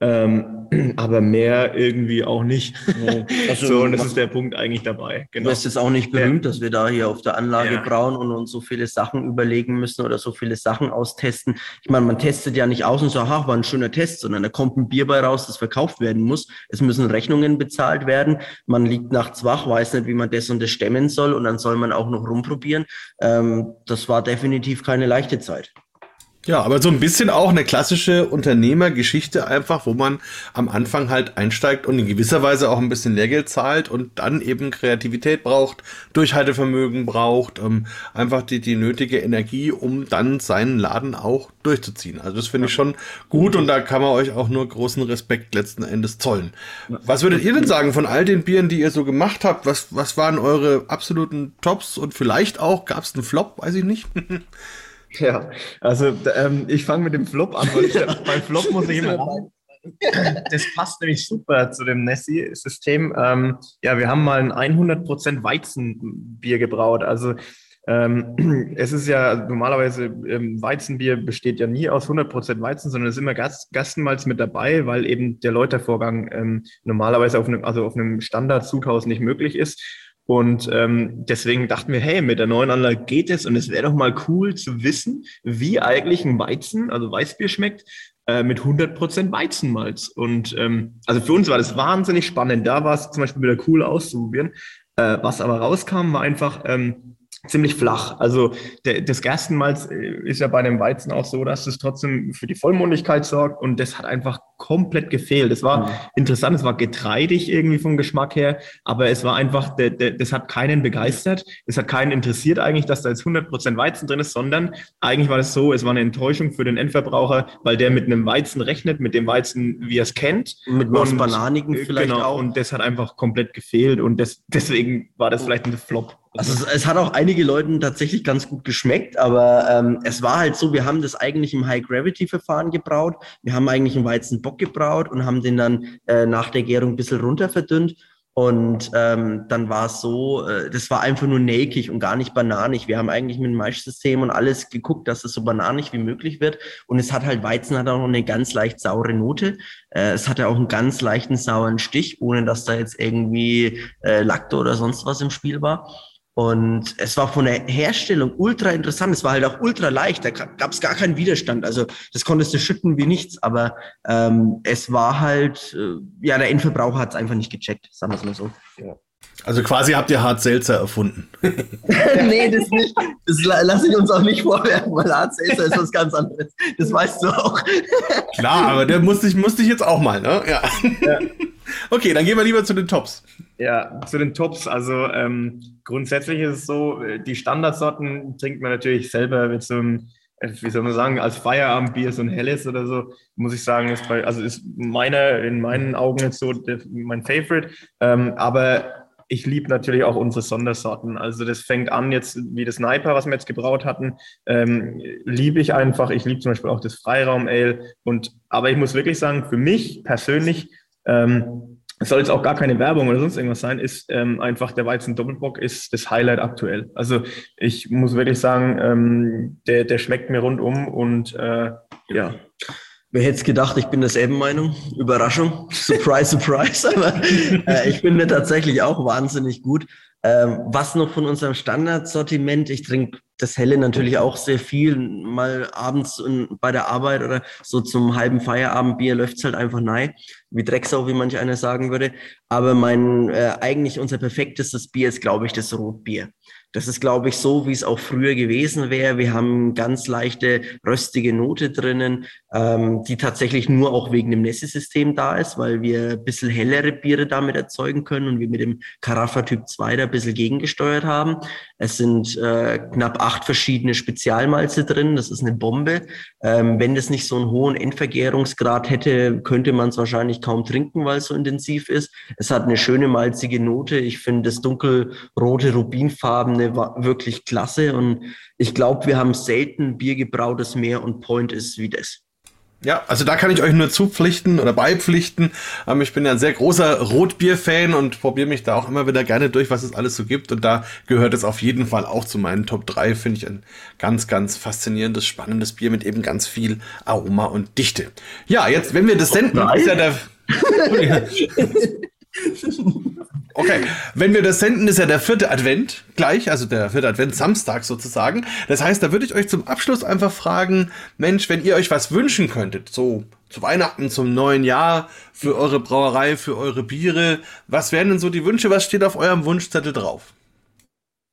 Ähm, <clears throat> aber mehr irgendwie auch nicht. <laughs> Also, so, und das ist der Punkt eigentlich dabei. Genau. Du hast jetzt auch nicht berühmt, ja. dass wir da hier auf der Anlage ja. brauen und uns so viele Sachen überlegen müssen oder so viele Sachen austesten. Ich meine, man testet ja nicht aus und sagt, ach, war ein schöner Test, sondern da kommt ein Bier bei raus, das verkauft werden muss. Es müssen Rechnungen bezahlt werden. Man liegt nachts wach, weiß nicht, wie man das und das stemmen soll und dann soll man auch noch rumprobieren. Ähm, das war definitiv keine leichte Zeit. Ja, aber so ein bisschen auch eine klassische Unternehmergeschichte einfach, wo man am Anfang halt einsteigt und in gewisser Weise auch ein bisschen Lehrgeld zahlt und dann eben Kreativität braucht, Durchhaltevermögen braucht, ähm, einfach die, die nötige Energie, um dann seinen Laden auch durchzuziehen. Also das finde ich schon gut und da kann man euch auch nur großen Respekt letzten Endes zollen. Was würdet ihr denn sagen von all den Bieren, die ihr so gemacht habt? Was, was waren eure absoluten Tops und vielleicht auch, gab es einen Flop, weiß ich nicht? <laughs> Ja, also ähm, ich fange mit dem Flop an, weil ich, <laughs> beim Flop muss ich immer das passt nämlich super zu dem Nessie-System. Ähm, ja, wir haben mal ein 100% Weizenbier gebraut. Also ähm, <clears throat> es ist ja normalerweise, ähm, Weizenbier besteht ja nie aus 100% Weizen, sondern es ist immer Gast, Gastenmalz mit dabei, weil eben der Läutervorgang ähm, normalerweise auf einem, also auf einem Standard-Zuthaus nicht möglich ist. Und ähm, deswegen dachten wir, hey, mit der neuen Anlage geht es und es wäre doch mal cool zu wissen, wie eigentlich ein Weizen, also Weißbier schmeckt, äh, mit 100% Weizenmalz. Und ähm, also für uns war das wahnsinnig spannend. Da war es zum Beispiel wieder cool auszuprobieren. Äh, was aber rauskam, war einfach, ähm, ziemlich flach. Also der, das Gerstenmalz äh, ist ja bei dem Weizen auch so, dass es trotzdem für die Vollmundigkeit sorgt und das hat einfach komplett gefehlt. Es war mhm. interessant, es war getreidig irgendwie vom Geschmack her, aber es war einfach, der, der, das hat keinen begeistert, es hat keinen interessiert eigentlich, dass da jetzt 100% Weizen drin ist, sondern eigentlich war das so, es war eine Enttäuschung für den Endverbraucher, weil der mit einem Weizen rechnet, mit dem Weizen, wie er es kennt. Mit was Bananigen äh, vielleicht genau, auch. Und das hat einfach komplett gefehlt und das, deswegen war das vielleicht ein Flop. Also es, es, hat auch einige Leuten tatsächlich ganz gut geschmeckt, aber ähm, es war halt so, wir haben das eigentlich im High-Gravity-Verfahren gebraut. Wir haben eigentlich einen Weizenbock gebraut und haben den dann äh, nach der Gärung ein bisschen runter verdünnt. Und ähm, dann war es so, äh, das war einfach nur nelkig und gar nicht bananig. Wir haben eigentlich mit dem Maischsystem und alles geguckt, dass es so bananig wie möglich wird. Und es hat halt, Weizen hat auch noch eine ganz leicht saure Note. Äh, es hatte auch einen ganz leichten sauren Stich, ohne dass da jetzt irgendwie äh, Lacto oder sonst was im Spiel war. Und es war von der Herstellung ultra interessant. Es war halt auch ultra leicht. Da gab es gar keinen Widerstand. Also das konntest du schütten wie nichts. Aber ähm, es war halt, äh, ja, der Endverbraucher hat es einfach nicht gecheckt, sagen wir es mal so. Ja. Also quasi habt ihr Hart Seltzer erfunden. <laughs> nee, das nicht. Das lasse ich uns auch nicht vorwerfen, weil Hart Seltzer ist was ganz anderes. Das weißt du auch. Klar, aber der musste ich, musste ich jetzt auch mal, ne? Ja. ja. <laughs> Okay, dann gehen wir lieber zu den Tops. Ja, zu den Tops. Also ähm, grundsätzlich ist es so, die Standardsorten trinkt man natürlich selber mit so einem, äh, wie soll man sagen, als Feierabendbier, so ein helles oder so, muss ich sagen, ist bei, also ist meiner, in meinen Augen jetzt so der, mein Favorite. Ähm, aber ich liebe natürlich auch unsere Sondersorten. Also das fängt an jetzt wie das Sniper, was wir jetzt gebraut hatten, ähm, liebe ich einfach. Ich liebe zum Beispiel auch das Freiraum Ale. Und aber ich muss wirklich sagen, für mich persönlich ähm, soll jetzt auch gar keine Werbung oder sonst irgendwas sein, ist ähm, einfach der Weizen Doppelbock ist das Highlight aktuell. Also ich muss wirklich sagen, ähm, der, der schmeckt mir rundum und äh, ja. Wer hätte es gedacht, ich bin derselben Meinung? Überraschung. Surprise, surprise. <laughs> Aber äh, ich finde tatsächlich auch wahnsinnig gut. Ähm, was noch von unserem Standardsortiment? Ich trinke das Helle natürlich auch sehr viel. Mal abends in, bei der Arbeit oder so zum halben Feierabendbier läuft's halt einfach nein. Wie Drecksau, wie manch einer sagen würde. Aber mein, äh, eigentlich unser perfektestes Bier ist, glaube ich, das Rotbier. Das ist, glaube ich, so, wie es auch früher gewesen wäre. Wir haben ganz leichte röstige Note drinnen, ähm, die tatsächlich nur auch wegen dem Nässe-System da ist, weil wir ein bisschen hellere Biere damit erzeugen können und wir mit dem Carafa Typ 2 da ein bisschen gegengesteuert haben. Es sind äh, knapp acht verschiedene Spezialmalze drin. Das ist eine Bombe. Ähm, wenn das nicht so einen hohen Endvergärungsgrad hätte, könnte man es wahrscheinlich kaum trinken, weil es so intensiv ist. Es hat eine schöne malzige Note. Ich finde das dunkelrote Rubinfarben eine wirklich klasse und ich glaube, wir haben selten Bier gebraut, das mehr on point ist wie das. Ja, also da kann ich euch nur zupflichten oder beipflichten. Ähm, ich bin ja ein sehr großer Rotbier-Fan und probiere mich da auch immer wieder gerne durch, was es alles so gibt. Und da gehört es auf jeden Fall auch zu meinen Top 3. Finde ich ein ganz, ganz faszinierendes, spannendes Bier mit eben ganz viel Aroma und Dichte. Ja, jetzt, wenn wir das senden, ist ja der. <laughs> <laughs> Okay, wenn wir das senden, ist ja der vierte Advent gleich, also der vierte Advent Samstag sozusagen. Das heißt, da würde ich euch zum Abschluss einfach fragen, Mensch, wenn ihr euch was wünschen könntet, so zu Weihnachten, zum neuen Jahr, für eure Brauerei, für eure Biere, was wären denn so die Wünsche? Was steht auf eurem Wunschzettel drauf?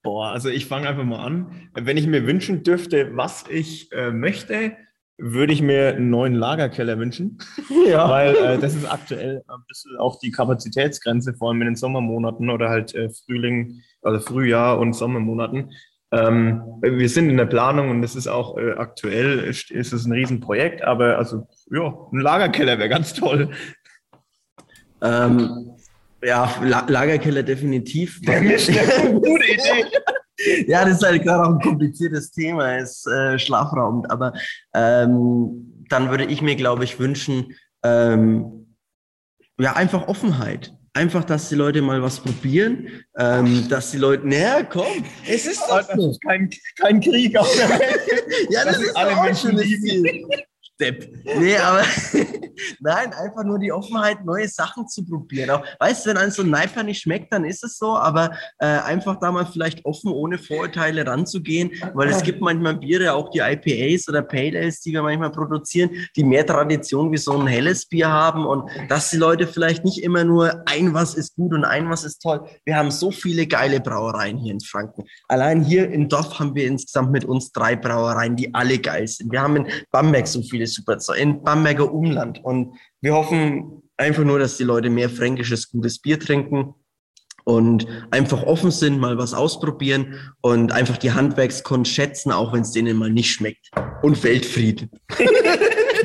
Boah, also ich fange einfach mal an. Wenn ich mir wünschen dürfte, was ich äh, möchte, würde ich mir einen neuen Lagerkeller wünschen. <laughs> Ja. Weil äh, das ist aktuell ein bisschen auch die Kapazitätsgrenze, vor allem in den Sommermonaten oder halt äh, Frühling, also Frühjahr und Sommermonaten. Ähm, wir sind in der Planung und das ist auch äh, aktuell, ist, ist es ein Riesenprojekt, aber also ja, ein Lagerkeller wäre ganz toll. Ähm, ja, La Lagerkeller definitiv. Das <laughs> ist eine gute Idee ja, das ist halt gerade auch ein kompliziertes Thema, ist äh, Schlafraum. Aber ähm, dann würde ich mir, glaube ich, wünschen, ähm, ja, einfach Offenheit. Einfach, dass die Leute mal was probieren, ähm, dass die Leute, naja, komm, es ist doch kein, kein Krieg auf der Welt. <laughs> ja, das, das ist alle Menschen lieben. Depp. Nee, aber <laughs> nein, einfach nur die Offenheit, neue Sachen zu probieren. Auch, weißt du, wenn einem so ein Neiper nicht schmeckt, dann ist es so, aber äh, einfach da mal vielleicht offen, ohne Vorurteile ranzugehen, weil es gibt manchmal Biere, auch die IPAs oder Pale Ales, die wir manchmal produzieren, die mehr Tradition wie so ein helles Bier haben und dass die Leute vielleicht nicht immer nur ein was ist gut und ein was ist toll. Wir haben so viele geile Brauereien hier in Franken. Allein hier im Dorf haben wir insgesamt mit uns drei Brauereien, die alle geil sind. Wir haben in Bamberg so viele super in Bamberger Umland und wir hoffen einfach nur, dass die Leute mehr fränkisches gutes Bier trinken und einfach offen sind, mal was ausprobieren und einfach die Handwerkskunst schätzen, auch wenn es denen mal nicht schmeckt. Und Weltfrieden. <laughs>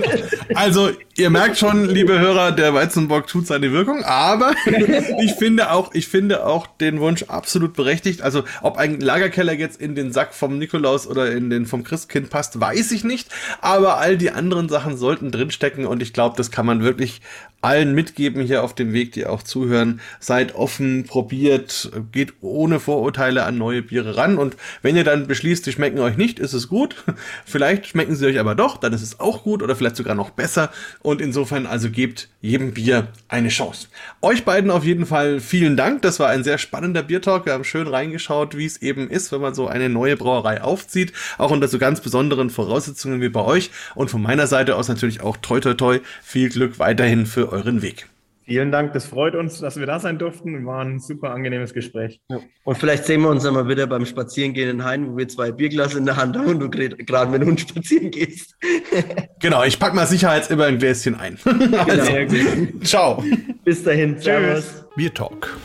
<laughs> Also, ihr merkt schon, liebe Hörer, der Weizenbock tut seine Wirkung, aber <laughs> ich finde auch, ich finde auch den Wunsch absolut berechtigt. Also, ob ein Lagerkeller jetzt in den Sack vom Nikolaus oder in den vom Christkind passt, weiß ich nicht. Aber all die anderen Sachen sollten drinstecken und ich glaube, das kann man wirklich allen mitgeben hier auf dem Weg, die auch zuhören. Seid offen, probiert, geht ohne Vorurteile an neue Biere ran. Und wenn ihr dann beschließt, die schmecken euch nicht, ist es gut. <laughs> Vielleicht schmecken sie euch aber doch, dann ist es auch gut oder vielleicht sogar noch besser. Und insofern also gebt jedem Bier eine Chance. Euch beiden auf jeden Fall vielen Dank. Das war ein sehr spannender Biertalk. Wir haben schön reingeschaut, wie es eben ist, wenn man so eine neue Brauerei aufzieht. Auch unter so ganz besonderen Voraussetzungen wie bei euch. Und von meiner Seite aus natürlich auch toi toi toi. Viel Glück weiterhin für euren Weg. Vielen Dank, das freut uns, dass wir da sein durften. War ein super angenehmes Gespräch. Ja. Und vielleicht sehen wir uns dann mal wieder beim Spazierengehen in Hain, wo wir zwei Bierglas in der Hand haben und du gerade mit uns spazieren gehst. <laughs> genau, ich packe mal sicherheitsimmer ein Gläschen ein. <laughs> also, genau. Ciao. Bis dahin. Tschüss. Bier Talk,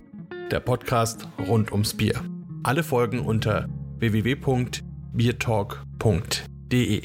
der Podcast rund ums Bier. Alle Folgen unter www.biertalk.de.